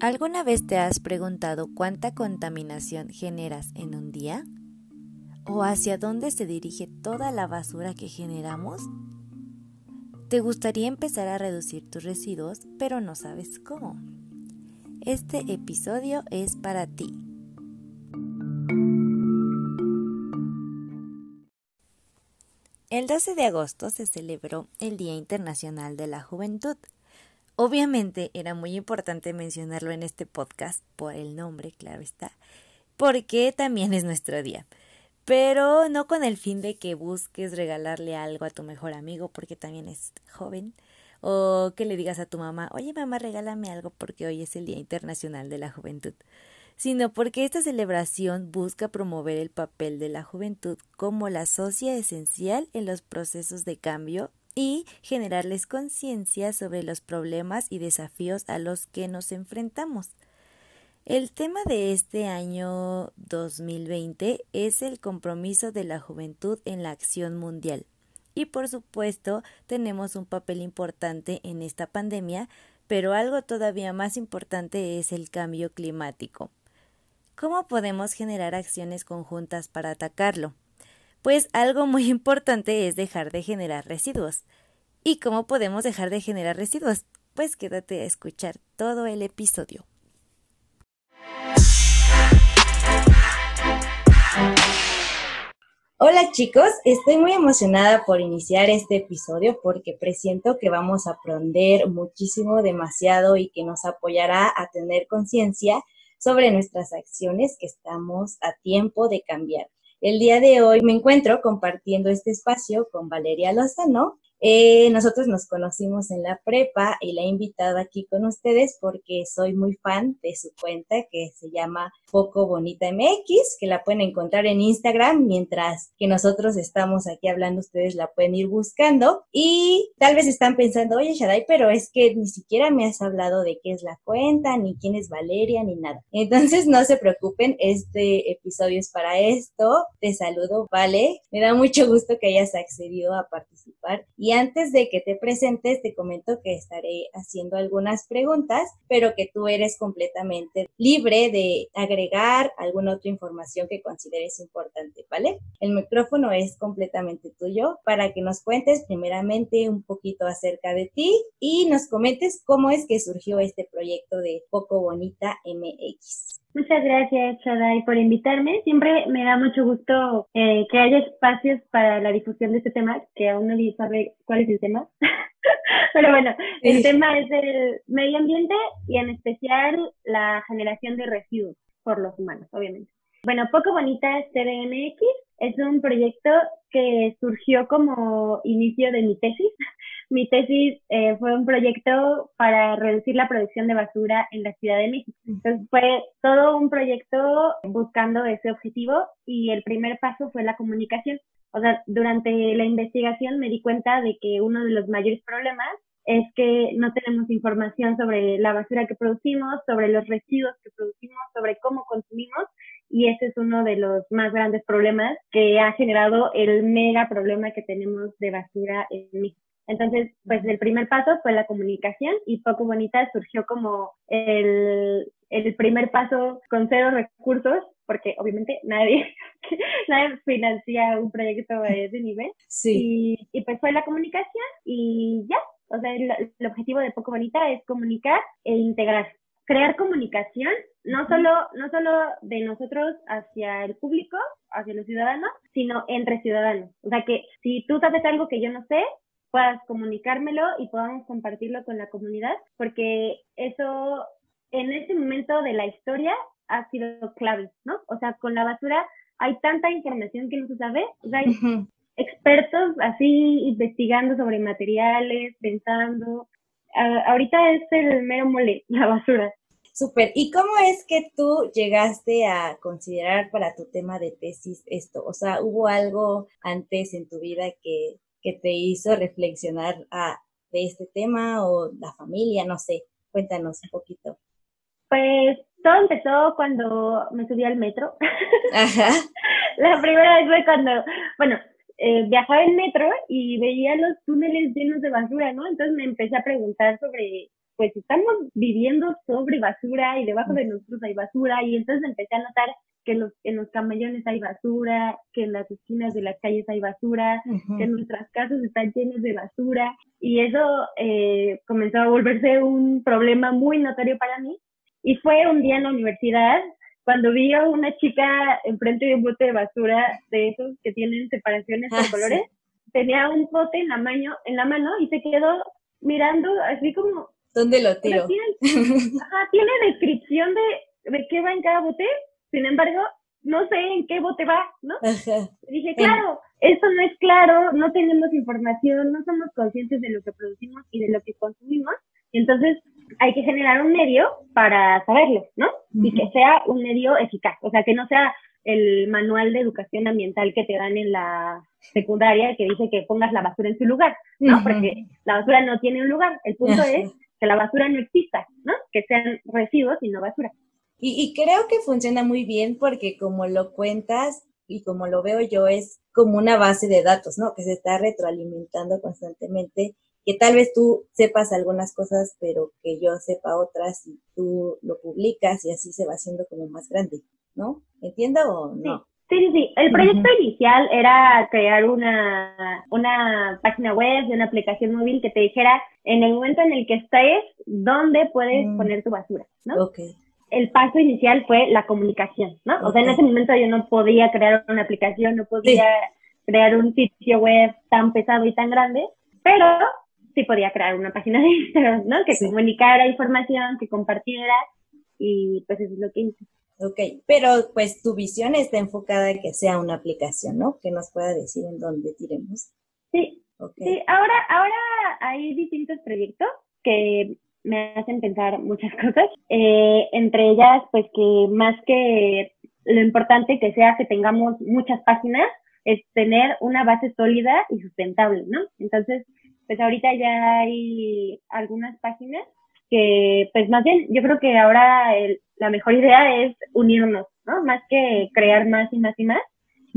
¿Alguna vez te has preguntado cuánta contaminación generas en un día? ¿O hacia dónde se dirige toda la basura que generamos? ¿Te gustaría empezar a reducir tus residuos, pero no sabes cómo? Este episodio es para ti. El 12 de agosto se celebró el Día Internacional de la Juventud. Obviamente era muy importante mencionarlo en este podcast por el nombre, claro está, porque también es nuestro día. Pero no con el fin de que busques regalarle algo a tu mejor amigo porque también es joven, o que le digas a tu mamá, oye mamá, regálame algo porque hoy es el Día Internacional de la Juventud, sino porque esta celebración busca promover el papel de la juventud como la socia esencial en los procesos de cambio y generarles conciencia sobre los problemas y desafíos a los que nos enfrentamos. El tema de este año 2020 es el compromiso de la juventud en la acción mundial. Y por supuesto tenemos un papel importante en esta pandemia, pero algo todavía más importante es el cambio climático. ¿Cómo podemos generar acciones conjuntas para atacarlo? Pues algo muy importante es dejar de generar residuos. ¿Y cómo podemos dejar de generar residuos? Pues quédate a escuchar todo el episodio. Hola chicos, estoy muy emocionada por iniciar este episodio porque presiento que vamos a aprender muchísimo, demasiado y que nos apoyará a tener conciencia sobre nuestras acciones que estamos a tiempo de cambiar. El día de hoy me encuentro compartiendo este espacio con Valeria Lozano. Eh, nosotros nos conocimos en la prepa y la he invitado aquí con ustedes porque soy muy fan de su cuenta que se llama Poco Bonita MX, que la pueden encontrar en Instagram mientras que nosotros estamos aquí hablando, ustedes la pueden ir buscando y tal vez están pensando, oye Shadai, pero es que ni siquiera me has hablado de qué es la cuenta, ni quién es Valeria, ni nada. Entonces no se preocupen, este episodio es para esto. Te saludo, Vale. Me da mucho gusto que hayas accedido a participar. Antes de que te presentes, te comento que estaré haciendo algunas preguntas, pero que tú eres completamente libre de agregar alguna otra información que consideres importante, ¿vale? El micrófono es completamente tuyo para que nos cuentes primeramente un poquito acerca de ti y nos comentes cómo es que surgió este proyecto de Poco Bonita MX. Muchas gracias, Chadai, por invitarme. Siempre me da mucho gusto eh, que haya espacios para la difusión de este tema, que aún nadie sabe cuál es el tema. Pero bueno, el tema es el medio ambiente y en especial la generación de residuos por los humanos, obviamente. Bueno, Poco Bonita CDMX es un proyecto que surgió como inicio de mi tesis mi tesis eh, fue un proyecto para reducir la producción de basura en la Ciudad de México. Entonces fue todo un proyecto buscando ese objetivo y el primer paso fue la comunicación. O sea, durante la investigación me di cuenta de que uno de los mayores problemas es que no tenemos información sobre la basura que producimos, sobre los residuos que producimos, sobre cómo consumimos y ese es uno de los más grandes problemas que ha generado el mega problema que tenemos de basura en México. Entonces, pues el primer paso fue la comunicación y Poco Bonita surgió como el, el primer paso con cero recursos, porque obviamente nadie, nadie financia un proyecto de ese nivel. Sí. Y, y pues fue la comunicación y ya. O sea, el, el objetivo de Poco Bonita es comunicar e integrar crear comunicación, no solo, no solo de nosotros hacia el público, hacia los ciudadanos, sino entre ciudadanos. O sea que si tú sabes algo que yo no sé, puedas comunicármelo y podamos compartirlo con la comunidad, porque eso en este momento de la historia ha sido clave, ¿no? O sea, con la basura hay tanta información que no se sabe, o sea, hay expertos así investigando sobre materiales, pensando. ahorita es el mero mole, la basura. Súper. ¿Y cómo es que tú llegaste a considerar para tu tema de tesis esto? O sea, ¿hubo algo antes en tu vida que que te hizo reflexionar a, de este tema o la familia? No sé, cuéntanos un poquito. Pues todo empezó cuando me subí al metro. Ajá. la primera vez fue cuando, bueno, eh, viajaba en metro y veía los túneles llenos de basura, ¿no? Entonces me empecé a preguntar sobre, pues estamos viviendo sobre basura y debajo de nosotros hay basura y entonces empecé a notar que los, en los camellones hay basura, que en las esquinas de las calles hay basura, que nuestras casas están llenas de basura y eso eh, comenzó a volverse un problema muy notorio para mí. Y fue un día en la universidad cuando vi a una chica enfrente de un bote de basura de esos que tienen separaciones por ah, colores, tenía un bote en la, mano, en la mano y se quedó mirando así como... ¿Dónde lo tiro? ajá, tiene descripción de, de qué va en cada bote, sin embargo, no sé en qué bote va, ¿no? dije, claro, esto no es claro, no tenemos información, no somos conscientes de lo que producimos y de lo que consumimos, y entonces hay que generar un medio para saberlo, ¿no? Y que sea un medio eficaz, o sea, que no sea el manual de educación ambiental que te dan en la secundaria que dice que pongas la basura en su lugar, ¿no? Porque la basura no tiene un lugar, el punto es que la basura no exista, ¿no? Que sean residuos y no basura. Y, y creo que funciona muy bien porque como lo cuentas y como lo veo yo es como una base de datos, ¿no? Que se está retroalimentando constantemente que tal vez tú sepas algunas cosas, pero que yo sepa otras y tú lo publicas y así se va haciendo como más grande, ¿no? ¿Entiendo o no? Sí, sí, sí. El proyecto inicial era crear una, una página web de una aplicación móvil que te dijera en el momento en el que estés, dónde puedes mm. poner tu basura, ¿no? Ok. El paso inicial fue la comunicación, ¿no? O sea, en ese momento yo no podía crear una aplicación, no podía crear un sitio web tan pesado y tan grande, pero sí podía crear una página de Instagram, ¿no? Que comunicara información, que compartiera y pues eso es lo que hice. Ok, pero pues tu visión está enfocada en que sea una aplicación, ¿no? Que nos pueda decir en dónde tiremos. Sí, sí, ahora, ahora hay distintos proyectos que me hacen pensar muchas cosas, eh, entre ellas pues que más que lo importante que sea que tengamos muchas páginas, es tener una base sólida y sustentable, ¿no? Entonces, pues ahorita ya hay algunas páginas que, pues más bien, yo creo que ahora la mejor idea es unirnos, ¿no? Más que crear más y más y más,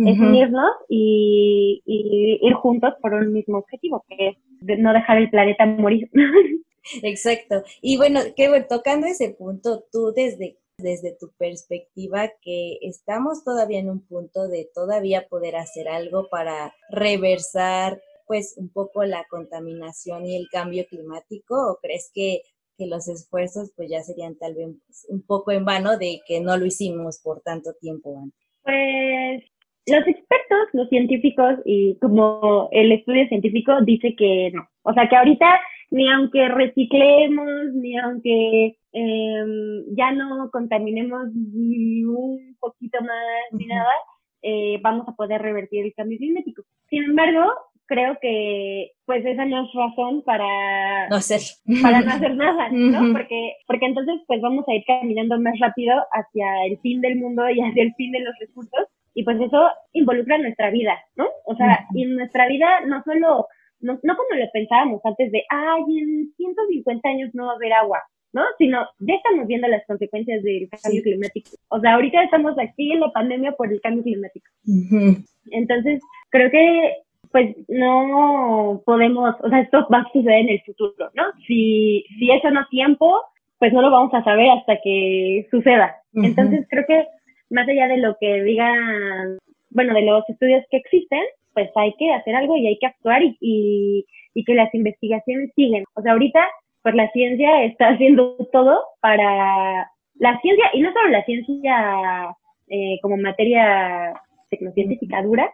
es unirnos y, ir juntos por un mismo objetivo, que es no dejar el planeta morir. Exacto. Y bueno, qué bueno, tocando ese punto, tú desde desde tu perspectiva que estamos todavía en un punto de todavía poder hacer algo para reversar pues un poco la contaminación y el cambio climático o crees que, que los esfuerzos pues ya serían tal vez un poco en vano de que no lo hicimos por tanto tiempo antes? Pues los expertos, los científicos y como el estudio científico dice que no. O sea que ahorita ni aunque reciclemos, ni aunque em, ya no contaminemos ni un poquito más ni nada, eh, vamos a poder revertir el cambio climático. Sin embargo, creo que pues esa no es razón para no hacer, para no hacer nada, ¿no? Porque, porque entonces pues vamos a ir caminando más rápido hacia el fin del mundo y hacia el fin de los recursos y pues eso involucra nuestra vida, ¿no? O sea, y nuestra vida no solo, no, no como lo pensábamos antes de, ay, en 150 años no va a haber agua, ¿no? Sino ya estamos viendo las consecuencias del cambio climático. O sea, ahorita estamos aquí en la pandemia por el cambio climático. Entonces, creo que pues no podemos, o sea, esto va a suceder en el futuro, ¿no? Si, si eso no tiempo, pues no lo vamos a saber hasta que suceda. Entonces creo que más allá de lo que digan, bueno, de los estudios que existen, pues hay que hacer algo y hay que actuar y, y, que las investigaciones siguen. O sea, ahorita, pues la ciencia está haciendo todo para la ciencia, y no solo la ciencia eh, como materia tecnocientífica dura,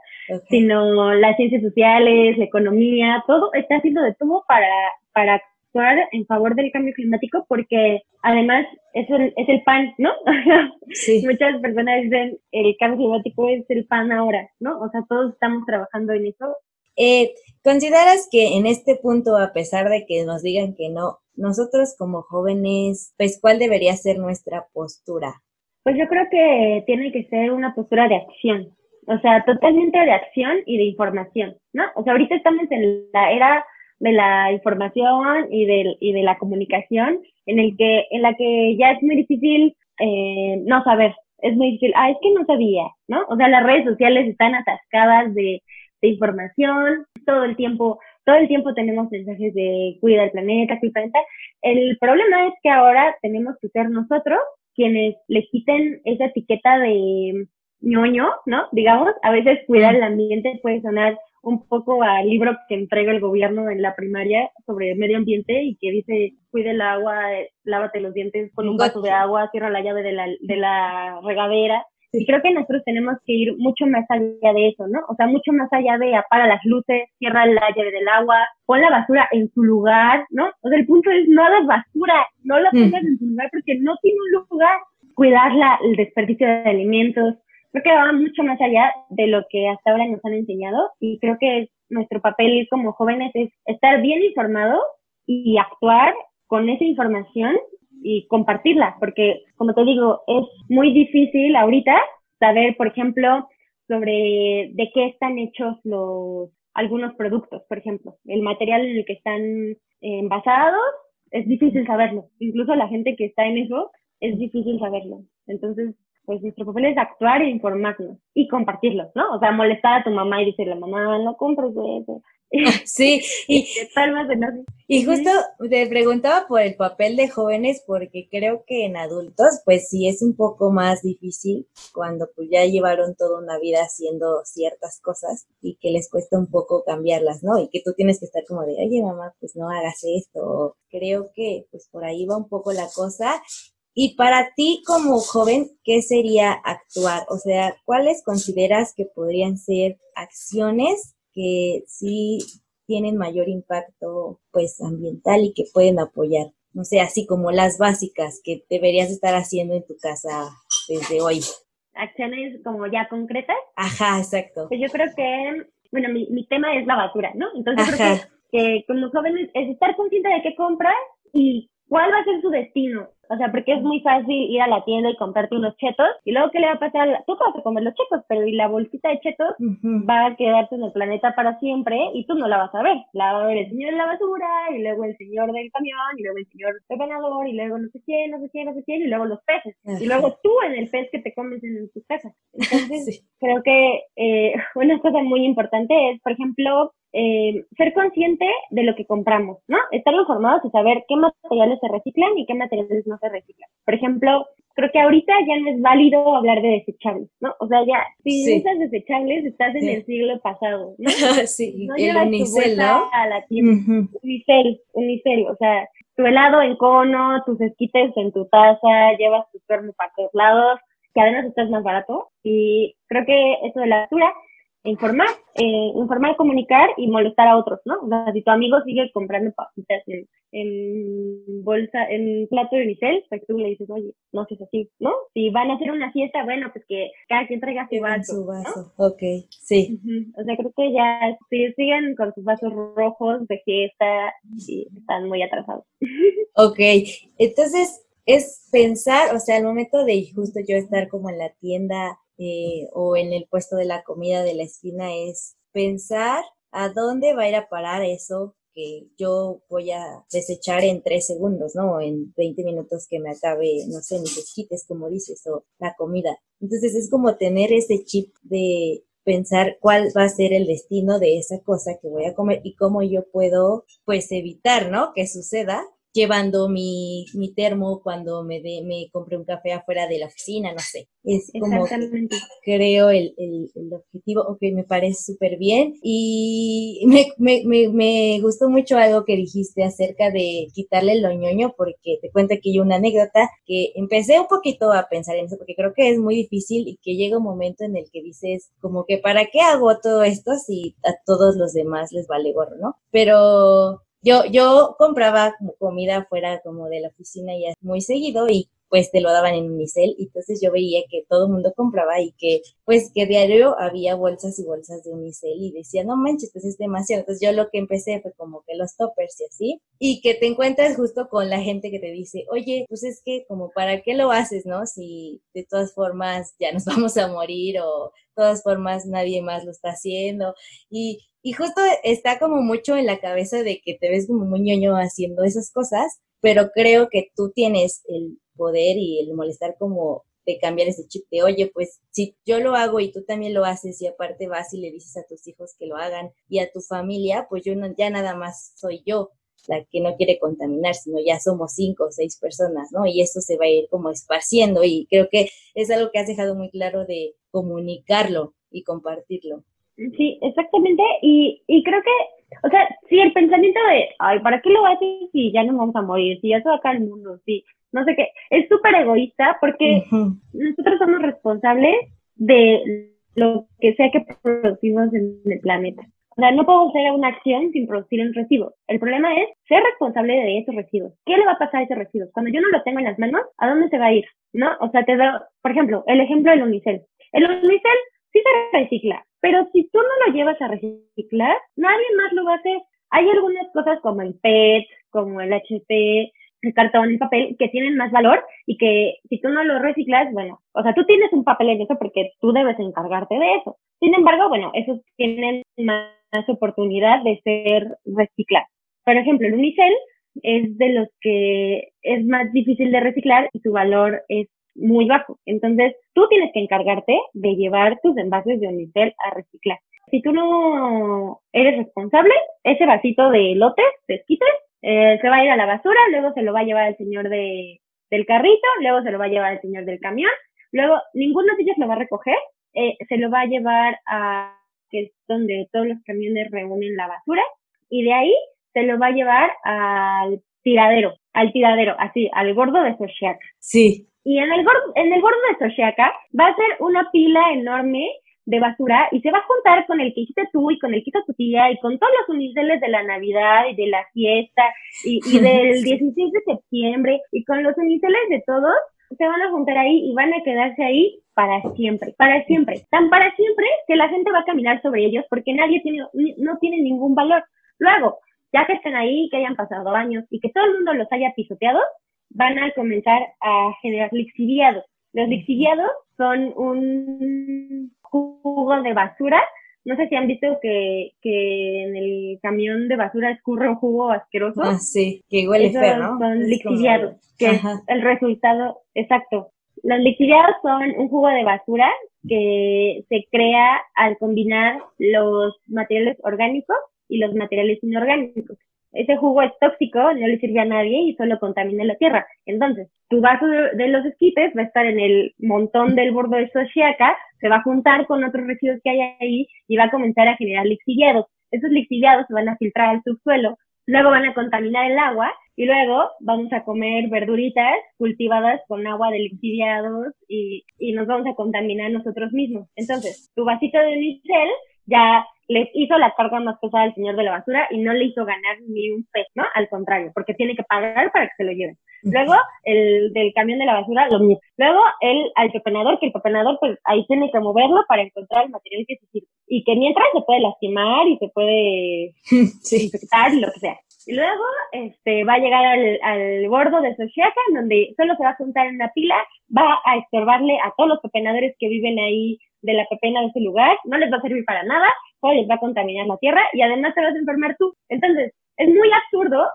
sino las ciencias sociales, la economía, todo está haciendo de todo para, para actuar en favor del cambio climático porque además es el, es el pan, ¿no? Muchas personas dicen el cambio climático es el pan ahora, ¿no? O sea, todos estamos trabajando en eso. Eh, ¿Consideras que en este punto, a pesar de que nos digan que no, nosotros como jóvenes, pues cuál debería ser nuestra postura? Pues yo creo que tiene que ser una postura de acción, o sea, totalmente de acción y de información, ¿no? O sea, ahorita estamos en la era de la información y de, y de la comunicación, en el que, en la que ya es muy difícil eh, no saber, es muy difícil, ah, es que no sabía, ¿no? O sea, las redes sociales están atascadas de de información, todo el tiempo, todo el tiempo tenemos mensajes de cuida el planeta, cuida el planeta. El problema es que ahora tenemos que ser nosotros quienes le quiten esa etiqueta de ñoño, ¿no? Digamos, a veces cuidar el ambiente puede sonar un poco al libro que entrega el gobierno en la primaria sobre medio ambiente y que dice cuide el agua, lávate los dientes con un vaso de agua, cierra la llave de la, de la regadera. Y creo que nosotros tenemos que ir mucho más allá de eso, ¿no? O sea, mucho más allá de apaga las luces, cierra la llave del agua, pon la basura en su lugar, ¿no? O sea, el punto es no hagas basura, no la pongas en su lugar porque no tiene un lugar. Cuidar la, el desperdicio de alimentos, creo que va mucho más allá de lo que hasta ahora nos han enseñado y creo que nuestro papel como jóvenes es estar bien informados y actuar con esa información y compartirla, porque como te digo, es muy difícil ahorita saber, por ejemplo, sobre de qué están hechos los algunos productos, por ejemplo, el material en el que están envasados, es difícil saberlo. Incluso la gente que está en eso es difícil saberlo. Entonces, pues nuestro papel es actuar e informarnos y compartirlos, ¿no? O sea, molestar a tu mamá y decirle, mamá, no compres eso. Sí, y, y justo te preguntaba por el papel de jóvenes porque creo que en adultos pues sí es un poco más difícil cuando pues ya llevaron toda una vida haciendo ciertas cosas y que les cuesta un poco cambiarlas, ¿no? Y que tú tienes que estar como de, oye mamá, pues no hagas esto. Creo que pues por ahí va un poco la cosa y para ti como joven, ¿qué sería actuar? O sea, ¿cuáles consideras que podrían ser acciones que sí tienen mayor impacto pues ambiental y que pueden apoyar? No sé, así como las básicas que deberías estar haciendo en tu casa desde hoy. Acciones como ya concretas. Ajá, exacto. Pues yo creo que, bueno, mi, mi tema es la basura, ¿no? Entonces creo que, que como jóvenes es estar consciente de qué compras y cuál va a ser su destino. O sea, porque es muy fácil ir a la tienda y comprarte unos chetos y luego qué le va a pasar, tú vas a comer los chetos, pero y la bolsita de chetos va a quedarse en el planeta para siempre y tú no la vas a ver. La va a ver el señor de la basura y luego el señor del camión y luego el señor del ganador y luego no sé quién, no sé quién, no sé quién y luego los peces y luego tú en el pez que te comes en tu casa. Entonces, creo que eh, una cosa muy importante es, por ejemplo, eh, ser consciente de lo que compramos, ¿no? Estar informados y saber qué materiales se reciclan y qué materiales no se reciclan. Por ejemplo, creo que ahorita ya no es válido hablar de desechables, ¿no? O sea, ya, si usas desechables, estás en el siglo pasado, ¿no? sí, el unicel, ¿no? A la tienda. Unicel, unicel, o sea, tu helado en cono, tus esquites en tu taza, llevas tu termo para todos lados, que además estás más barato. Y creo que eso de la basura informar, eh, informar, comunicar y molestar a otros, ¿no? O sea, si tu amigo sigue comprando papitas en, en bolsa, en plato de unicel, pues tú le dices, oye, no seas así, ¿no? Si van a hacer una fiesta, bueno, pues que cada quien traiga su vaso. Su vaso, ok, sí. O sea, creo que ya, si siguen con sus vasos rojos de fiesta, y están muy atrasados. ok, entonces es pensar, o sea, al momento de justo yo estar como en la tienda eh, o en el puesto de la comida de la esquina es pensar a dónde va a ir a parar eso que yo voy a desechar en tres segundos, ¿no? En 20 minutos que me acabe, no sé, mis esquites, como dices, o la comida. Entonces es como tener ese chip de pensar cuál va a ser el destino de esa cosa que voy a comer y cómo yo puedo, pues, evitar, ¿no? Que suceda llevando mi, mi termo cuando me, de, me compré un café afuera de la oficina, no sé. Es como creo el, el, el, objetivo, ok, me parece súper bien. Y me, me, me, me, gustó mucho algo que dijiste acerca de quitarle el loñoño, porque te cuento aquí una anécdota que empecé un poquito a pensar en eso, porque creo que es muy difícil y que llega un momento en el que dices, como que, ¿para qué hago todo esto si a todos los demás les vale gorro, no? Pero yo, yo compraba comida fuera como de la oficina ya muy seguido y pues te lo daban en unicel y entonces yo veía que todo el mundo compraba y que pues que diario había bolsas y bolsas de unicel y decía, no manches, pues es demasiado. Entonces yo lo que empecé fue como que los toppers y así y que te encuentras justo con la gente que te dice, oye, pues es que como para qué lo haces, ¿no? Si de todas formas ya nos vamos a morir o de todas formas nadie más lo está haciendo y y justo está como mucho en la cabeza de que te ves como muy ñoño haciendo esas cosas, pero creo que tú tienes el poder y el molestar como de cambiar ese chip de, oye, pues si yo lo hago y tú también lo haces y aparte vas y le dices a tus hijos que lo hagan y a tu familia, pues yo no, ya nada más soy yo la que no quiere contaminar, sino ya somos cinco o seis personas, ¿no? Y eso se va a ir como esparciendo y creo que es algo que has dejado muy claro de comunicarlo y compartirlo. Sí, exactamente. Y, y creo que, o sea, sí, el pensamiento de, ay, ¿para qué lo haces si ya no vamos a morir? Si ya se va acá el mundo, sí, no sé qué. Es súper egoísta porque nosotros somos responsables de lo que sea que producimos en el planeta. O sea, no puedo hacer una acción sin producir un residuo. El problema es ser responsable de esos residuos. ¿Qué le va a pasar a esos residuos? Cuando yo no lo tengo en las manos, ¿a dónde se va a ir? ¿No? O sea, te doy, por ejemplo, el ejemplo del unicel. El unicel sí se recicla, pero si tú no lo llevas a reciclar, nadie más lo va a hacer. Hay algunas cosas como el PET, como el HP, el cartón, el papel, que tienen más valor y que si tú no lo reciclas, bueno, o sea, tú tienes un papel en eso porque tú debes encargarte de eso. Sin embargo, bueno, esos tienen más oportunidad de ser reciclados. Por ejemplo, el unicel es de los que es más difícil de reciclar y su valor es muy bajo. Entonces, tú tienes que encargarte de llevar tus envases de unicel a reciclar. Si tú no eres responsable, ese vasito de lotes, de esquites, eh, se va a ir a la basura, luego se lo va a llevar el señor de, del carrito, luego se lo va a llevar el señor del camión, luego ninguno de ellos lo va a recoger, eh, se lo va a llevar a que es donde todos los camiones reúnen la basura, y de ahí se lo va a llevar al tiradero, al tiradero, así, al gordo de Sochiaca. Sí. Y en el gordo, en el gordo de Sochiaca va a ser una pila enorme de basura y se va a juntar con el que hiciste tú y con el que hizo tu tía y con todos los uniceles de la Navidad y de la fiesta y, y del 16 de septiembre y con los uniceles de todos se van a juntar ahí y van a quedarse ahí para siempre, para siempre, tan para siempre que la gente va a caminar sobre ellos porque nadie tiene, no tiene ningún valor. Luego, ya que estén ahí, que hayan pasado años y que todo el mundo los haya pisoteado, van a comenzar a generar lixiviados. Los lixiviados son un jugo de basura. No sé si han visto que, que en el camión de basura escurre un jugo asqueroso. Ah, sí, que huele feo, ¿no? Son lixiviados, que es el resultado exacto. Los lixiviados son un jugo de basura que se crea al combinar los materiales orgánicos y los materiales inorgánicos ese jugo es tóxico, no le sirve a nadie y solo contamina la tierra. Entonces, tu vaso de, los esquipes va a estar en el montón del borde de Xochiaca, se va a juntar con otros residuos que hay ahí y va a comenzar a generar lixiviados. Esos lixiviados se van a filtrar al subsuelo, luego van a contaminar el agua y luego vamos a comer verduritas cultivadas con agua de lixiviados y, y nos vamos a contaminar nosotros mismos. Entonces, tu vasito de unicel ya le hizo la carga más pesada al señor de la basura y no le hizo ganar ni un peso, ¿no? Al contrario, porque tiene que pagar para que se lo lleven. Luego, el del camión de la basura, lo mismo. Luego, el al pepenador, que el pepenador, pues ahí tiene que moverlo para encontrar el material que se sirve. Y que mientras se puede lastimar y se puede infectar y lo que sea. Y luego, este, va a llegar al, al bordo de Sochiaca, donde solo se va a juntar en una pila, va a estorbarle a todos los pepenadores que viven ahí de la pepena de ese lugar, no les va a servir para nada, solo les va a contaminar la tierra y además te vas a enfermar tú. Entonces, es muy absurdo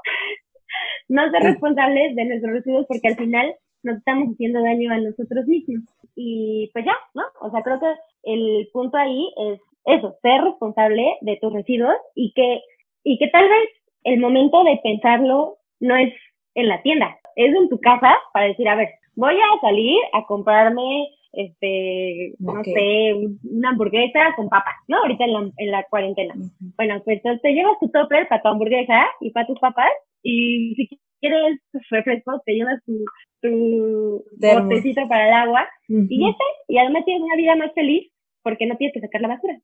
no ser responsables de nuestros residuos porque al final nos estamos haciendo daño a nosotros mismos. Y pues ya, ¿no? O sea, creo que el punto ahí es eso, ser responsable de tus residuos y que, y que tal vez el momento de pensarlo no es en la tienda, es en tu casa para decir, a ver, voy a salir a comprarme este, no sé, una hamburguesa con papas, ¿no? Ahorita en la, en la cuarentena. Bueno, pues entonces te llevas tu topper para tu hamburguesa y para tus papas y si quieres refresco, te llevas tu, tu botecito para el agua y ya está. Y además tienes una vida más feliz porque no tienes que sacar la basura.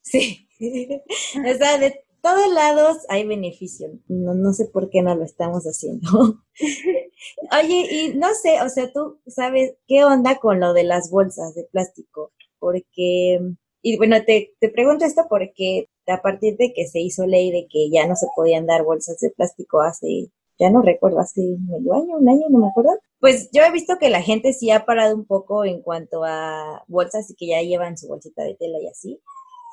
Sí, o sea, de todos lados hay beneficio. No, no sé por qué no lo estamos haciendo. Oye, y no sé, o sea, tú sabes qué onda con lo de las bolsas de plástico, porque, y bueno, te, te pregunto esto porque a partir de que se hizo ley de que ya no se podían dar bolsas de plástico hace, ya no recuerdo, hace medio año, un año, no me acuerdo, pues yo he visto que la gente sí ha parado un poco en cuanto a bolsas y que ya llevan su bolsita de tela y así,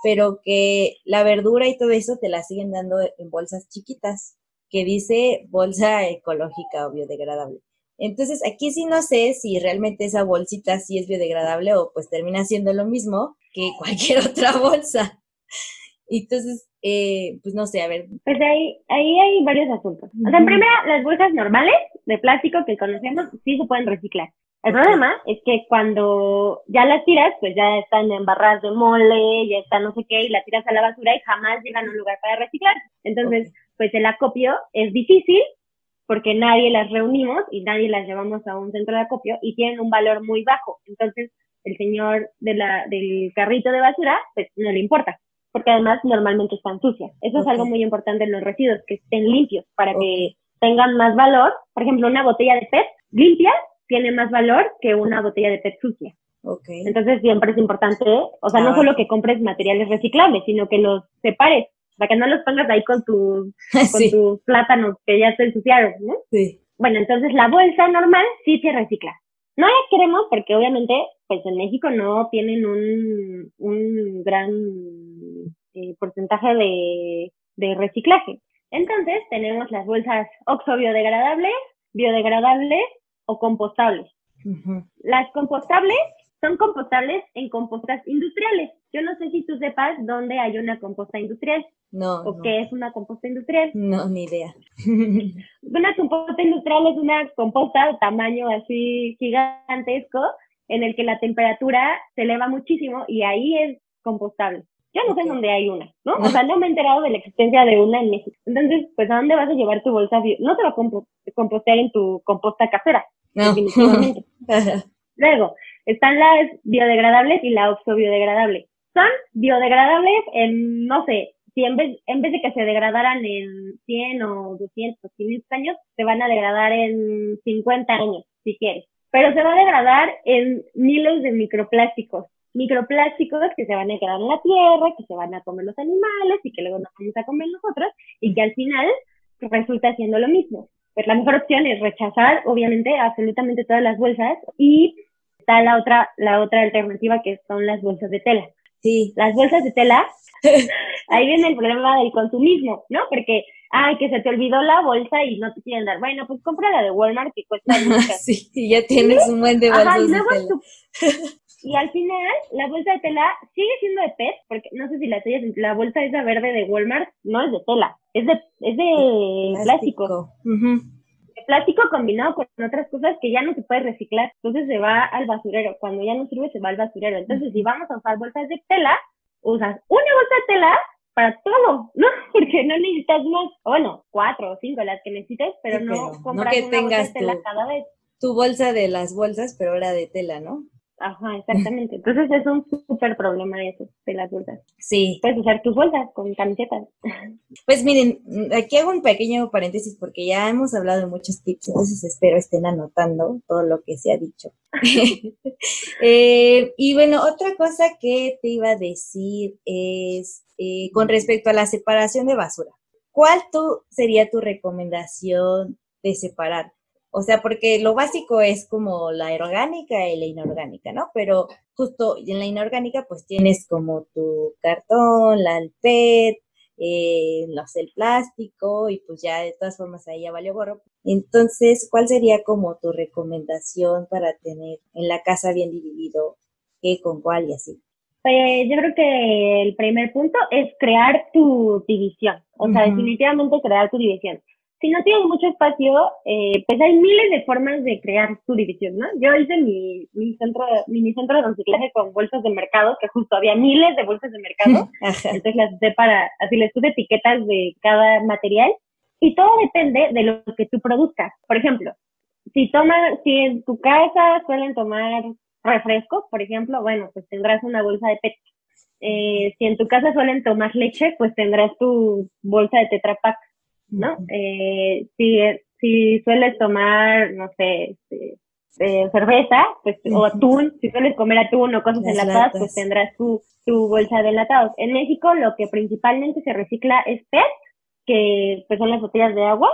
pero que la verdura y todo eso te la siguen dando en bolsas chiquitas que dice bolsa ecológica o biodegradable. Entonces, aquí sí no sé si realmente esa bolsita sí es biodegradable o pues termina siendo lo mismo que cualquier otra bolsa. Entonces, eh, pues no sé, a ver. Pues ahí, ahí hay varios asuntos. O sea, en primera, las bolsas normales de plástico que conocemos sí se pueden reciclar. El problema es que cuando ya las tiras, pues ya están en barras de mole, ya están no sé qué, y las tiras a la basura y jamás llegan a un lugar para reciclar. Entonces, pues el acopio es difícil porque nadie las reunimos y nadie las llevamos a un centro de acopio y tienen un valor muy bajo. Entonces, el señor de la, del carrito de basura, pues no le importa, porque además normalmente están sucias. Eso es algo muy importante en los residuos, que estén limpios para que tengan más valor. Por ejemplo, una botella de PET limpia tiene más valor que una botella de PET sucia. Okay. Entonces siempre es importante, o sea, no ah. solo que compres materiales reciclables, sino que los separes para que no los pongas ahí con tus con tus plátanos que ya se ensuciaron, ¿no? Sí. Bueno, entonces la bolsa normal sí se recicla. No la queremos porque obviamente, pues en México no tienen un, un gran eh, porcentaje de, de reciclaje. Entonces tenemos las bolsas oxo biodegradables, biodegradables o compostables. Las compostables son compostables en compostas industriales. Yo no sé si tú sepas dónde hay una composta industrial. No. ¿O qué es una composta industrial? No, ni idea. una composta industrial es una composta de tamaño así gigantesco en el que la temperatura se eleva muchísimo y ahí es compostable. Yo no sé sé dónde hay una, ¿no? O sea, no me he enterado de la existencia de una en México. Entonces, pues, ¿a dónde vas a llevar tu bolsa? No te va a compostear en tu composta casera, no. definitivamente. Luego, están las biodegradables y la oxobiodegradable. Son biodegradables en, no sé, si en vez, en vez de que se degradaran en 100 o 200 o 500 años, se van a degradar en 50 años, si quieres. Pero se va a degradar en miles de microplásticos. Microplásticos que se van a quedar en la tierra, que se van a comer los animales y que luego nos vamos a comer nosotros y que al final resulta siendo lo mismo. Pues la mejor opción es rechazar, obviamente, absolutamente todas las bolsas y está la otra, la otra alternativa que son las bolsas de tela. Sí. Las bolsas de tela, ahí viene el problema del consumismo, ¿no? Porque, ay, que se te olvidó la bolsa y no te quieren dar. Bueno, pues compra la de Walmart que cuesta mucho. sí, y ya tienes un buen de bolsas de tela. Y al final, la bolsa de tela sigue siendo de PET, porque no sé si la tuyas, la bolsa esa verde de Walmart no es de tela, es de, es de plástico plástico combinado con otras cosas que ya no se puede reciclar. Entonces se va al basurero. Cuando ya no sirve, se va al basurero. Entonces, si vamos a usar bolsas de tela, usas una bolsa de tela para todo, ¿no? Porque no necesitas más, bueno, cuatro o cinco las que necesites, pero, no compras una bolsa de tela cada vez. Tu bolsa de las bolsas, pero ahora de tela, ¿no? Ajá, exactamente. Entonces es un súper problema eso de las bolsas. Sí. Puedes usar tus bolsas con camisetas. Pues miren, aquí hago un pequeño paréntesis porque ya hemos hablado de muchos tips, entonces espero estén anotando todo lo que se ha dicho. Eh, y bueno, otra cosa que te iba a decir es eh, con respecto a la separación de basura. ¿Cuál tú sería tu recomendación de separar? O sea, porque lo básico es como la orgánica y la inorgánica, ¿no? Pero justo en la inorgánica pues tienes como tu cartón, la PET, eh, sé, el plástico y pues ya de todas formas ahí ya valió gorro. Entonces, ¿cuál sería como tu recomendación para tener en la casa bien dividido qué con cuál y así? Pues yo creo que el primer punto es crear tu división, o sea, definitivamente crear tu división si no tienes mucho espacio, eh, pues hay miles de formas de crear tu división, ¿no? Yo hice mi, mi centro, mi, centro de reciclaje con bolsas de mercado, que justo había miles de bolsas de mercado, entonces las usé para, así les puse etiquetas de cada material, y todo depende de lo que tú produzcas. Por ejemplo, si tomas, si en tu casa suelen tomar refrescos, por ejemplo, bueno, pues tendrás una bolsa de PET. Eh, si en tu casa suelen tomar leche, pues tendrás tu bolsa de Tetra Pak. ¿No? Eh, si, si sueles tomar, no sé, este, eh, cerveza, pues, o atún, si sueles comer atún o cosas enlatadas, pues tendrás tu, tu bolsa de enlatados. En México lo que principalmente se recicla es PET, que pues son las botellas de agua.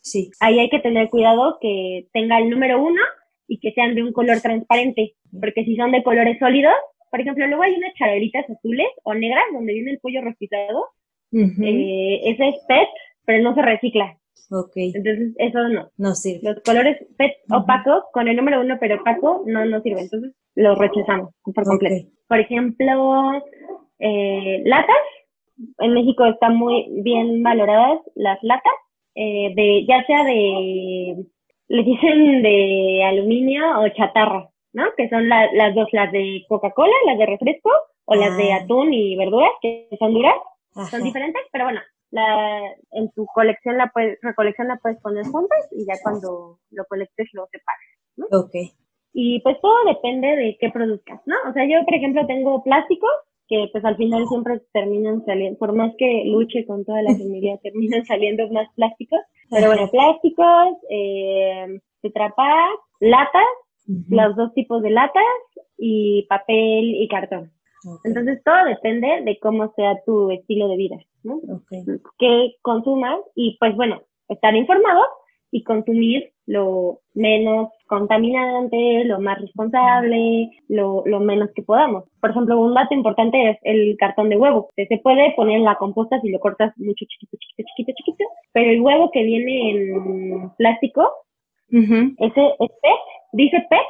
Sí. Ahí hay que tener cuidado que tenga el número uno y que sean de un color transparente, porque si son de colores sólidos, por ejemplo, luego hay unas charolitas azules o negras donde viene el pollo rostizado, eh, ese es PET, pero no se recicla. Ok. Entonces, eso no. No sirve. Los colores PET opacos, con el número uno pero opaco, no nos sirven. Entonces, los rechazamos por completo. Por ejemplo, eh, latas. En México están muy bien valoradas las latas, eh, de ya sea de, les dicen de aluminio o chatarra, ¿no? Que son las dos, las de Coca-Cola, las de refresco, o las de ah. atún y verduras, que son duras. Son diferentes, pero bueno, la, en tu colección la puedes, recolección la puedes poner juntas y ya cuando lo colectes lo separas, ¿no? Ok. Y pues todo depende de qué produzcas, ¿no? O sea, yo, por ejemplo, tengo plásticos que pues al final siempre terminan saliendo, por más que luche con toda la familia, terminan saliendo más plásticos. Pero bueno, plásticos, eh, tetrapack, latas, los dos tipos de latas y papel y cartón. Entonces todo depende de cómo sea tu estilo de vida, ¿no? Okay. Que consumas y pues bueno, estar informado y consumir lo menos contaminante, lo más responsable, lo, lo menos que podamos. Por ejemplo, un dato importante es el cartón de huevo. Se puede poner en la composta si lo cortas mucho chiquito, chiquito, chiquito, chiquito, pero el huevo que viene en plástico, ese es PET, dice PET,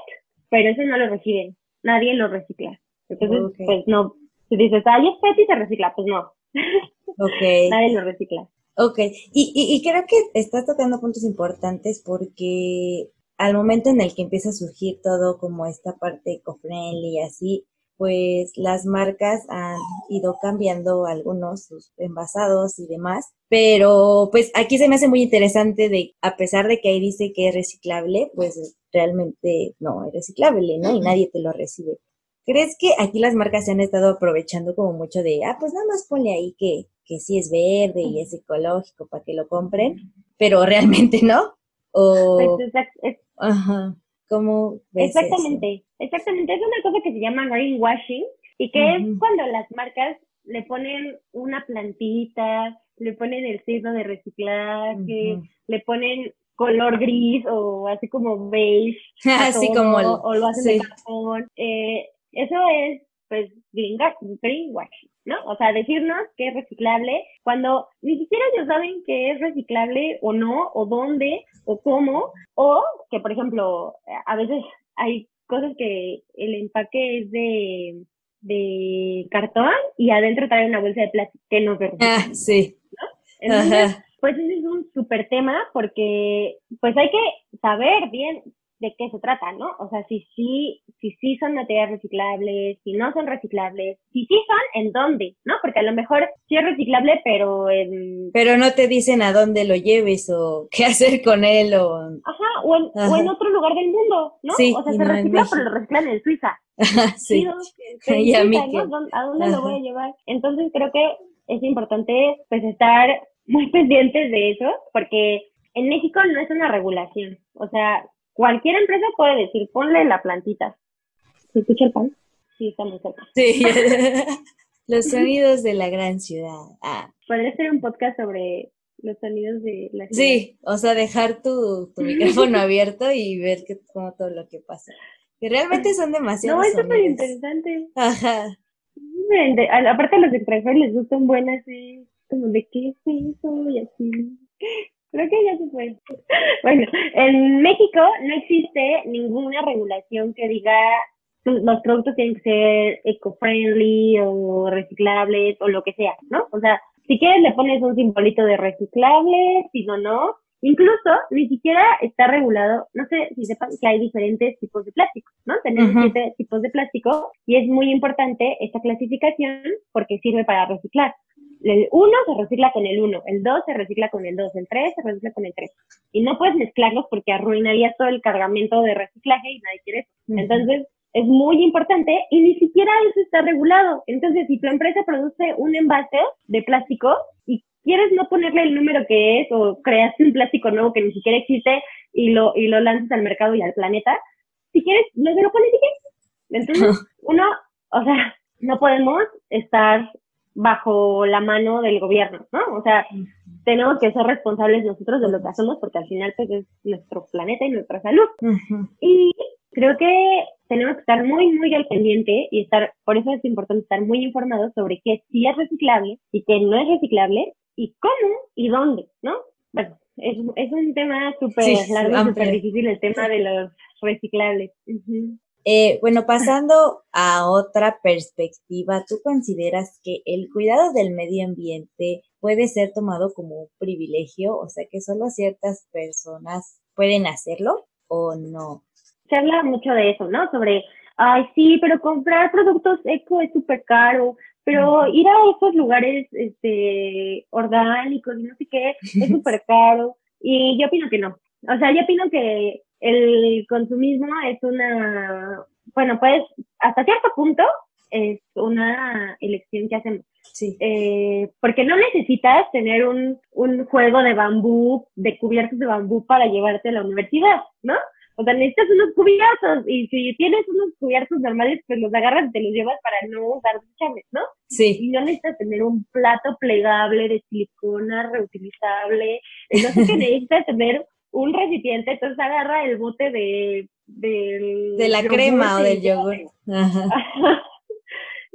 pero eso no lo reciben. Nadie lo recicla. Entonces, pues no, si dices, ay, es PET y se recicla, pues no. Ok. Nadie lo recicla. Ok, y, y, y, creo que estás tocando puntos importantes porque al momento en el que empieza a surgir todo como esta parte eco-friendly y así, pues las marcas han ido cambiando algunos sus envasados y demás, pero pues aquí se me hace muy interesante de, a pesar de que ahí dice que es reciclable, pues realmente no es reciclable, ¿no? Y nadie te lo recibe. ¿Crees que aquí las marcas se han estado aprovechando como mucho de, ah, pues nada más ponle ahí que que sí es verde y es ecológico para que lo compren, pero realmente no. O, pues ajá, ¿cómo Exactamente, exactamente. Es una cosa que se llama greenwashing y que es cuando las marcas le ponen una plantita, le ponen el sello de reciclaje, le ponen color gris o así como beige, así como o lo hacen de cajón. Eh, eso es pues greenwashing. ¿no? O sea, decirnos que es reciclable cuando ni siquiera ellos saben que es reciclable o no, o dónde, o cómo, o que, por ejemplo, a veces hay cosas que el empaque es de, de cartón y adentro trae una bolsa de plástico que no es Ah, sí. ¿no? Entonces, pues ese es un súper tema porque pues hay que saber bien de qué se trata, ¿no? O sea, si sí, si sí son materiales reciclables, si no son reciclables, si sí son, ¿en dónde? ¿No? Porque a lo mejor sí es reciclable, pero en... Pero no te dicen a dónde lo lleves o qué hacer con él o... Ajá, o en, O en otro lugar del mundo, ¿no? Sí, o sea, se recicla, pero lo reciclan en Suiza. sí. ¿Y a, mí ¿A dónde lo voy a llevar? Entonces creo que es importante pues estar muy pendientes de eso, porque en México no es una regulación. O sea, Cualquier empresa puede decir, ponle la plantita. ¿Se escucha el pan? Sí, está muy cerca. Sí, los sonidos de la gran ciudad. Ah. Podría ser un podcast sobre los sonidos de la ciudad. Sí, o sea, dejar tu, tu micrófono abierto y ver que, como todo lo que pasa. Que realmente son demasiados No, es súper interesante. Ajá. Aparte a los extranjeros les gustan buenas, así, como de qué es eso y así. Creo que ya se fue. Bueno, en México no existe ninguna regulación que diga los productos tienen que ser eco-friendly o reciclables o lo que sea, ¿no? O sea, si quieres le pones un simbolito de reciclable, si no, no. Incluso ni siquiera está regulado, no sé si sepan que hay diferentes tipos de plástico, ¿no? Tenemos siete tipos de plástico y es muy importante esta clasificación porque sirve para reciclar el 1 se recicla con el 1, el 2 se recicla con el 2, el 3 se recicla con el 3. Y no puedes mezclarlos porque arruinaría todo el cargamento de reciclaje y nadie quiere eso. Entonces, es muy importante y ni siquiera eso está regulado. Entonces, si tu empresa produce un envase de plástico y quieres no ponerle el número que es o creaste un plástico nuevo que ni siquiera existe y lo, y lo lanzas al mercado y al planeta, si quieres, no se lo pones y Entonces, uno, o sea, no podemos estar bajo la mano del gobierno, ¿no? O sea, tenemos que ser responsables nosotros de lo que hacemos porque al final pues, es nuestro planeta y nuestra salud. Y creo que tenemos que estar muy, muy al pendiente y estar, por eso es importante estar muy informados sobre qué sí es reciclable y qué no es reciclable y cómo y dónde, ¿no? bueno, es, es un tema súper largo y súper difícil el tema de los reciclables. Eh, bueno, pasando a otra perspectiva, ¿tú consideras que el cuidado del medio ambiente puede ser tomado como un privilegio? O sea, que solo ciertas personas pueden hacerlo o no? Se habla mucho de eso, ¿no? Sobre, ay, sí, pero comprar productos eco es súper caro, pero ir a esos lugares este, orgánicos y no sé qué es súper caro. Y yo opino que no. O sea, yo opino que el consumismo es una, bueno, pues hasta cierto punto es una elección que hacemos. Sí. Eh, porque no necesitas tener un, un juego de bambú, de cubiertos de bambú para llevarte a la universidad, ¿no? O sea, necesitas unos cubiertos y si tienes unos cubiertos normales, pues los agarras y te los llevas para no usar chames, ¿no? Sí. Y no necesitas tener un plato plegable de silicona reutilizable. No sé qué necesitas tener un recipiente, entonces agarra el bote de... de la crema o del yogur.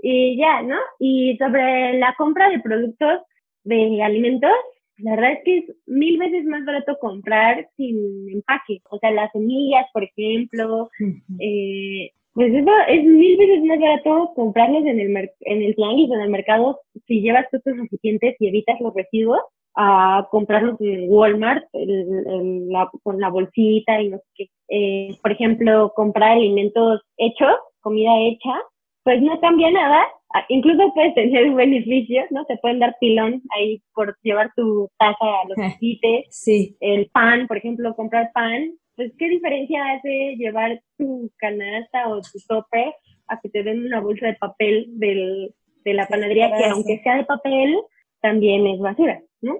y ya, ¿no? Y sobre la compra de productos de alimentos, la verdad es que es mil veces más barato comprar sin empaque. O sea, las semillas, por ejemplo, eh, pues eso es mil veces más barato comprarlos en el, en el tianguis, en el mercado, si llevas tus recipientes y evitas los residuos, a comprarlos en Walmart con la bolsita y no sé qué. Eh, por ejemplo, comprar alimentos hechos, comida hecha, pues no cambia nada. Ah, incluso puedes tener un beneficio, ¿no? Te pueden dar pilón ahí por llevar tu taza a los quites. Sí. El pan, por ejemplo, comprar pan. Pues, ¿qué diferencia hace llevar tu canasta o tu tope a que te den una bolsa de papel del, de la panadería que aunque sea de papel, también es basura? ¿No?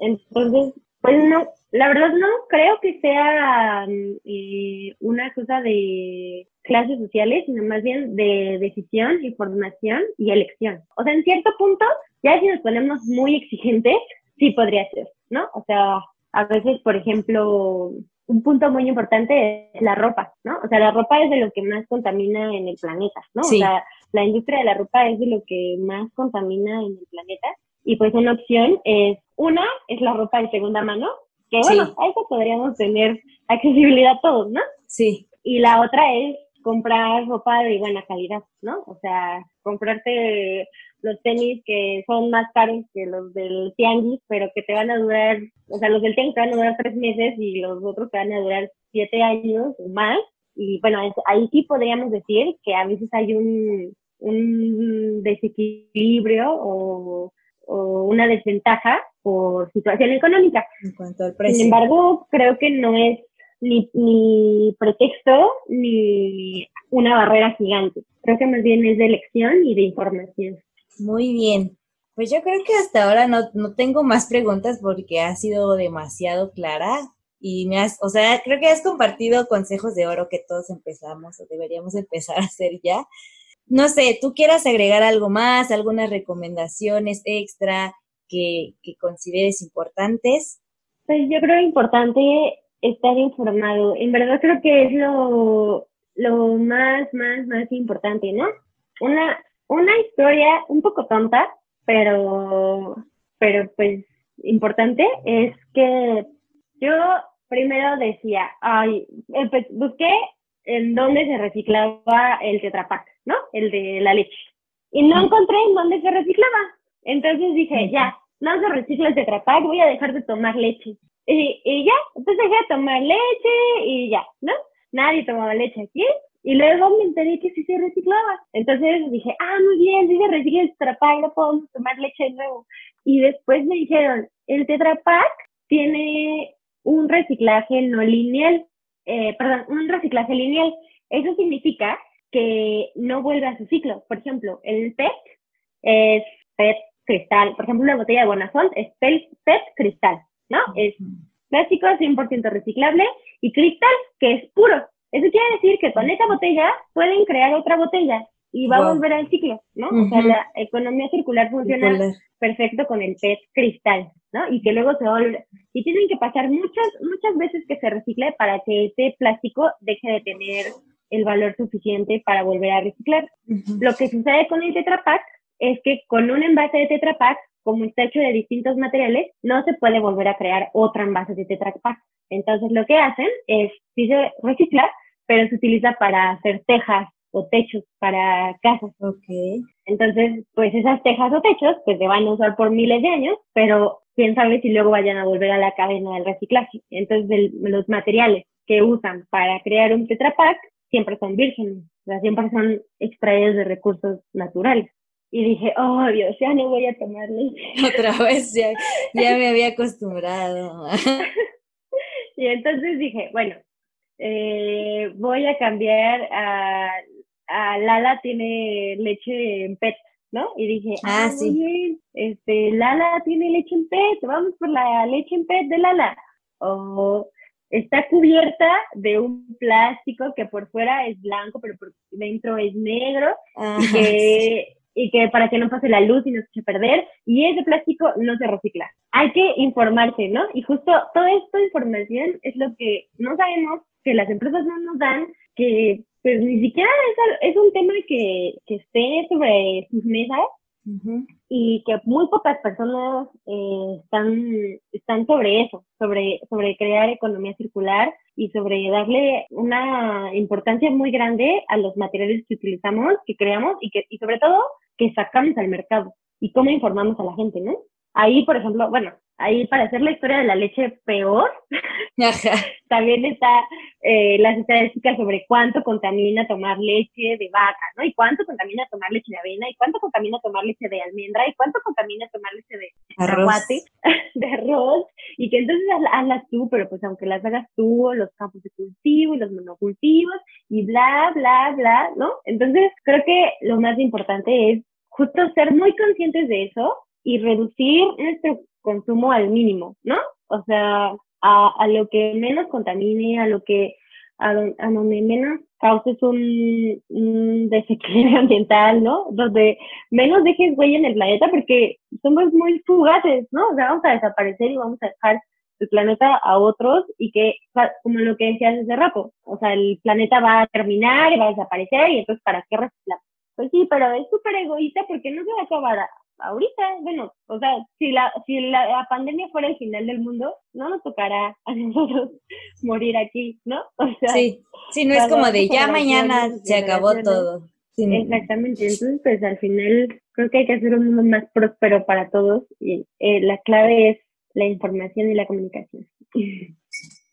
Entonces, pues no, la verdad no creo que sea mm, eh, una cosa de clases sociales, sino más bien de decisión, información y elección. O sea, en cierto punto, ya si nos ponemos muy exigentes, sí podría ser, ¿no? O sea, a veces, por ejemplo, un punto muy importante es la ropa, ¿no? O sea, la ropa es de lo que más contamina en el planeta, ¿no? O sea, la industria de la ropa es de lo que más contamina en el planeta y pues una opción es, una, es la ropa de segunda mano, que bueno, a eso podríamos tener accesibilidad todos, ¿no? Sí. Y la otra es comprar ropa de buena calidad, ¿no? O sea, comprarte los tenis que son más caros que los del tianguis, pero que te van a durar, o sea, los del tianguis te van a durar tres meses y los otros te van a durar siete años o más. Y bueno, ahí sí podríamos decir que a veces hay un, un desequilibrio o o una desventaja por situación económica. En cuanto al precio. Sin embargo, creo que no es ni, ni pretexto ni una barrera gigante. Creo que más bien es de elección y de información. Muy bien. Pues yo creo que hasta ahora no, no tengo más preguntas porque ha sido demasiado clara y me has, o sea, creo que has compartido consejos de oro que todos empezamos o deberíamos empezar a hacer ya no sé, tú quieras agregar algo más, algunas recomendaciones extra que, consideres importantes. Pues yo creo importante estar informado. En verdad creo que es lo, lo más, más, más importante, ¿no? Una, una historia un poco tonta, pero, pero pues importante es que yo primero decía, ay, eh, pues busqué en dónde se reciclaba el tetrapack, ¿no? El de la leche. Y no encontré en dónde se reciclaba. Entonces dije, ya, no se recicla el tetrapack, voy a dejar de tomar leche. Y, y ya, entonces dejé de tomar leche y ya, ¿no? Nadie tomaba leche aquí. Y luego me enteré que sí se reciclaba. Entonces dije, ah, muy bien, sí se recicla el tetrapack, no podemos tomar leche de nuevo. Y después me dijeron, el tetrapack tiene un reciclaje no lineal. Eh, perdón, un reciclaje lineal. Eso significa que no vuelve a su ciclo. Por ejemplo, el PET es PET cristal. Por ejemplo, una botella de Bonafont es PET, cristal, ¿no? Es plástico 100% reciclable y cristal, que es puro. Eso quiere decir que con esa botella pueden crear otra botella y va a volver al ciclo, ¿no? O sea, la economía circular funciona perfecto con el PET cristal, ¿no? Y que luego se vuelve. Y tienen que pasar muchas, muchas veces que se recicle para que ese plástico deje de tener el valor suficiente para volver a reciclar. Lo que sucede con el Tetra Pak es que con un envase de Tetra Pak como está hecho de distintos materiales, no se puede volver a crear otra envase de Tetra Pak. Entonces lo que hacen es, sí se recicla, pero se utiliza para hacer tejas o techos para casas. Ok. Entonces, pues esas tejas o techos, pues se van a usar por miles de años, pero quién sabe si luego vayan a volver a la cadena del reciclaje. Entonces, los materiales que usan para crear un Tetra Pak siempre son vírgenes, o sea, siempre son extraídos de recursos naturales. Y dije, oh Dios, ya no voy a tomar Otra vez, ya, ya me había acostumbrado. y entonces dije, bueno, eh, voy a cambiar a, a Lala tiene leche en PET, ¿no? Y dije, ah, ah sí. Este, Lala tiene leche en PET, vamos por la leche en PET de Lala. O está cubierta de un plástico que por fuera es blanco, pero por dentro es negro, y, que, y que para que no pase la luz y no se eche a perder, y ese plástico no se recicla. Hay que informarse, ¿no? Y justo toda esta información es lo que no sabemos, que las empresas no nos dan, que pues ni siquiera es, es un tema que, que esté sobre sus mesas y que muy pocas personas eh, están, están sobre eso, sobre, sobre crear economía circular y sobre darle una importancia muy grande a los materiales que utilizamos, que creamos y que y sobre todo que sacamos al mercado y cómo informamos a la gente, ¿no? Ahí, por ejemplo, bueno, ahí para hacer la historia de la leche peor, también está eh, las estadísticas sobre cuánto contamina tomar leche de vaca, ¿no? Y cuánto contamina tomar leche de avena, y cuánto contamina tomar leche de almendra, y cuánto contamina tomar leche de aguate, de arroz, y que entonces hazlas tú, pero pues aunque las hagas tú, los campos de cultivo y los monocultivos, y bla, bla, bla, ¿no? Entonces creo que lo más importante es justo ser muy conscientes de eso y reducir nuestro consumo al mínimo, ¿no? O sea, a, lo que menos contamine, a lo que a, a donde menos causes un, un, desequilibrio ambiental, ¿no? Donde menos dejes huella en el planeta porque somos muy fugaces, ¿no? O sea, vamos a desaparecer y vamos a dejar el planeta a otros y que, como lo que decías hace rato, o sea, el planeta va a terminar y va a desaparecer y entonces, ¿para qué reciclar? Pues sí, pero es súper egoísta porque no se va a acabar ahorita, bueno, o sea, si la, si la, pandemia fuera el final del mundo, no nos tocará a nosotros morir aquí, ¿no? O sea, sí, sí, no es como de ya mañana se acabó todo. Exactamente, entonces pues al final creo que hay que hacer un mundo más próspero para todos y eh, la clave es la información y la comunicación.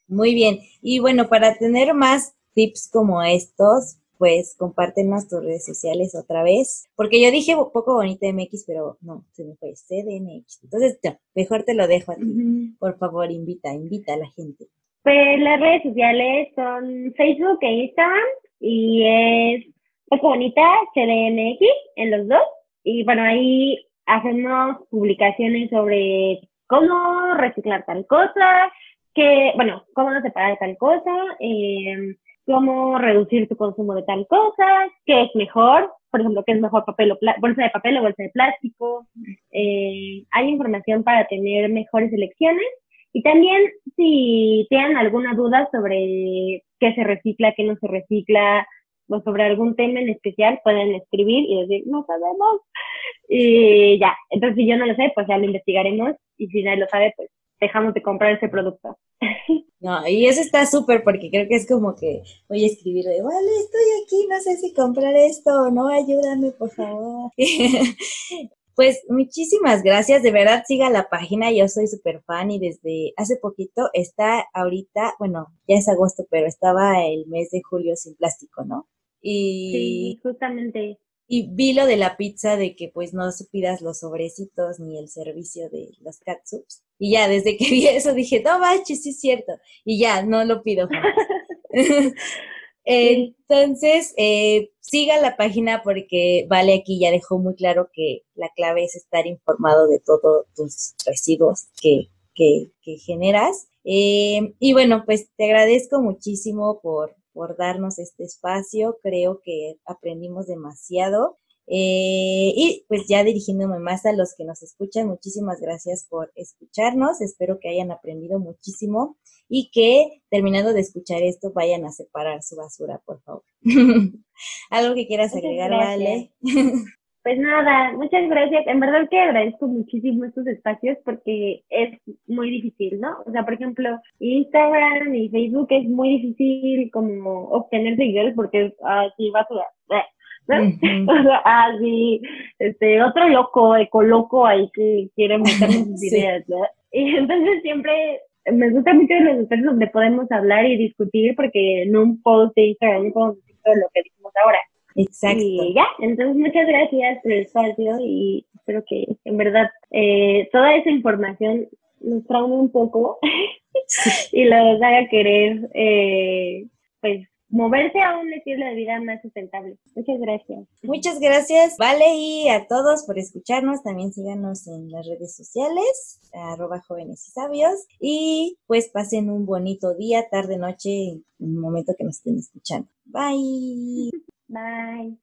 Muy bien, y bueno, para tener más tips como estos, pues compártenos tus redes sociales otra vez, porque yo dije poco bonita MX, pero no, se me fue CDMX. Entonces, mejor te lo dejo a ti. Por favor, invita, invita a la gente. Pues las redes sociales son Facebook e Instagram y es poco bonita CDMX en los dos. Y bueno, ahí hacemos publicaciones sobre cómo reciclar tal cosa, que, bueno, cómo no separar tal cosa, eh, cómo reducir tu consumo de tal cosa, qué es mejor, por ejemplo, qué es mejor papel o bolsa de papel o bolsa de plástico. Eh, hay información para tener mejores elecciones. Y también si tienen alguna duda sobre qué se recicla, qué no se recicla, o sobre algún tema en especial, pueden escribir y decir, no sabemos. Y ya, entonces si yo no lo sé, pues ya lo investigaremos. Y si nadie lo sabe, pues dejamos de comprar ese producto. No, y eso está súper porque creo que es como que voy a escribir de, vale, estoy aquí, no sé si comprar esto o no, ayúdame por favor. pues muchísimas gracias, de verdad siga la página, yo soy súper fan y desde hace poquito está ahorita, bueno, ya es agosto, pero estaba el mes de julio sin plástico, ¿no? Y sí, justamente. Y vi lo de la pizza de que pues no pidas los sobrecitos ni el servicio de los catsups. Y ya, desde que vi eso dije, no manches, sí es cierto. Y ya, no lo pido. Entonces, eh, siga la página porque Vale aquí ya dejó muy claro que la clave es estar informado de todos tus residuos que, que, que generas. Eh, y bueno, pues te agradezco muchísimo por, por darnos este espacio. Creo que aprendimos demasiado. Eh, y pues ya dirigiéndome más a los que nos escuchan, muchísimas gracias por escucharnos. Espero que hayan aprendido muchísimo y que terminando de escuchar esto vayan a separar su basura, por favor. Algo que quieras agregar, Vale. Pues nada, muchas gracias. En verdad que agradezco muchísimo estos espacios porque es muy difícil, ¿no? O sea, por ejemplo, Instagram y Facebook es muy difícil como obtener seguidores porque así va a eh, ¿no? o sea, así, este, otro loco, ecoloco ahí que quiere meterme sus ideas, ¿no? Y entonces siempre me gusta mucho los espacios donde podemos hablar y discutir porque en un post de Instagram no podemos decir todo lo que dijimos ahora. Exacto. Y ya, entonces muchas gracias por el espacio y espero que en verdad eh, toda esa información nos traume un poco y los haga querer eh, pues moverse a un estilo de vida más sustentable. Muchas gracias. Muchas gracias, Vale, y a todos por escucharnos. También síganos en las redes sociales, arroba jóvenes y sabios. Y pues pasen un bonito día, tarde, noche, en el momento que nos estén escuchando. Bye. Bye.